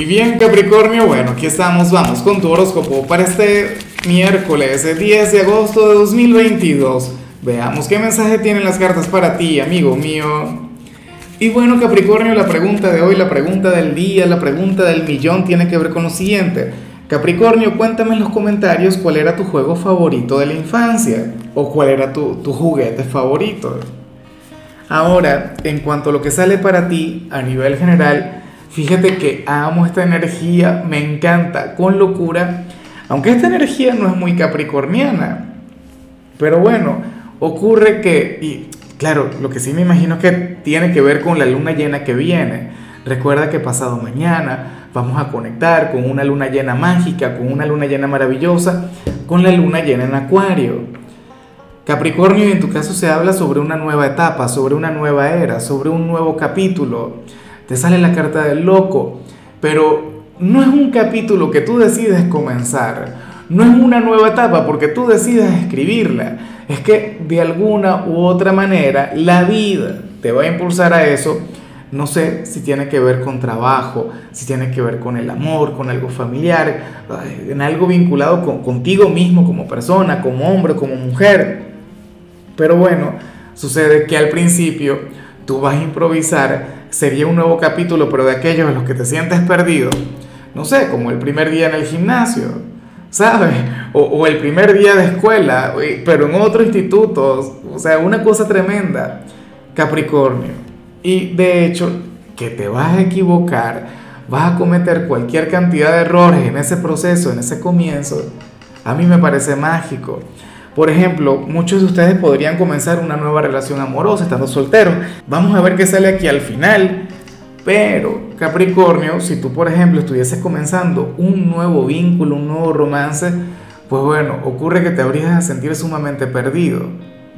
Y bien Capricornio, bueno, aquí estamos, vamos con tu horóscopo para este miércoles 10 de agosto de 2022. Veamos qué mensaje tienen las cartas para ti, amigo mío. Y bueno Capricornio, la pregunta de hoy, la pregunta del día, la pregunta del millón tiene que ver con lo siguiente. Capricornio, cuéntame en los comentarios cuál era tu juego favorito de la infancia o cuál era tu, tu juguete favorito. Ahora, en cuanto a lo que sale para ti a nivel general, Fíjate que amo esta energía, me encanta con locura, aunque esta energía no es muy capricorniana. Pero bueno, ocurre que, y claro, lo que sí me imagino es que tiene que ver con la luna llena que viene. Recuerda que pasado mañana vamos a conectar con una luna llena mágica, con una luna llena maravillosa, con la luna llena en Acuario. Capricornio, en tu caso se habla sobre una nueva etapa, sobre una nueva era, sobre un nuevo capítulo te sale la carta del loco, pero no es un capítulo que tú decides comenzar, no es una nueva etapa porque tú decides escribirla, es que de alguna u otra manera la vida te va a impulsar a eso. No sé si tiene que ver con trabajo, si tiene que ver con el amor, con algo familiar, en algo vinculado con, contigo mismo como persona, como hombre, como mujer. Pero bueno, sucede que al principio tú vas a improvisar sería un nuevo capítulo, pero de aquellos en los que te sientes perdido, no sé, como el primer día en el gimnasio, ¿sabes? O, el primer día de escuela, pero en otro instituto, o sea, una cosa tremenda, Capricornio. Y de hecho, que te vas a equivocar, vas a cometer cualquier cantidad de errores en ese proceso, en ese comienzo, a mí me parece mágico. Por ejemplo, muchos de ustedes podrían comenzar una nueva relación amorosa estando solteros. Vamos a ver qué sale aquí al final. Pero, Capricornio, si tú, por ejemplo, estuvieses comenzando un nuevo vínculo, un nuevo romance, pues bueno, ocurre que te habrías a sentir sumamente perdido,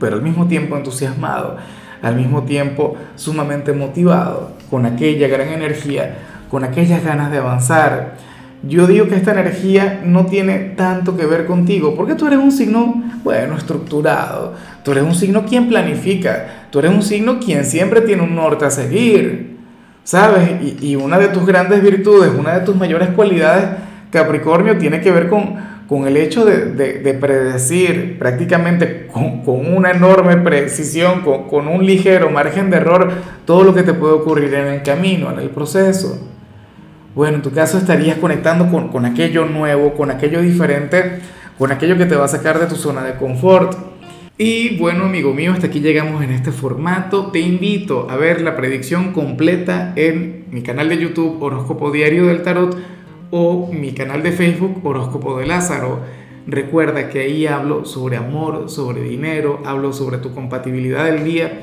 pero al mismo tiempo entusiasmado, al mismo tiempo sumamente motivado, con aquella gran energía, con aquellas ganas de avanzar yo digo que esta energía no tiene tanto que ver contigo, porque tú eres un signo, bueno, estructurado, tú eres un signo quien planifica, tú eres un signo quien siempre tiene un norte a seguir, ¿sabes? Y, una de tus grandes virtudes, una de tus mayores cualidades, Capricornio, tiene que ver con, con el hecho de, predecir prácticamente con, una enorme precisión, con, con un ligero margen de error, todo lo que te puede ocurrir en el camino, en el proceso. Bueno, en tu caso estarías conectando con, aquello nuevo, con aquello diferente, con aquello que te va a sacar de tu zona de confort. Y bueno, amigo mío, hasta aquí llegamos en este formato. Te invito a ver la predicción completa en mi canal de YouTube Horóscopo Diario del Tarot o mi canal de Facebook Horóscopo de Lázaro. Recuerda que ahí hablo sobre amor, sobre dinero, hablo sobre tu compatibilidad del día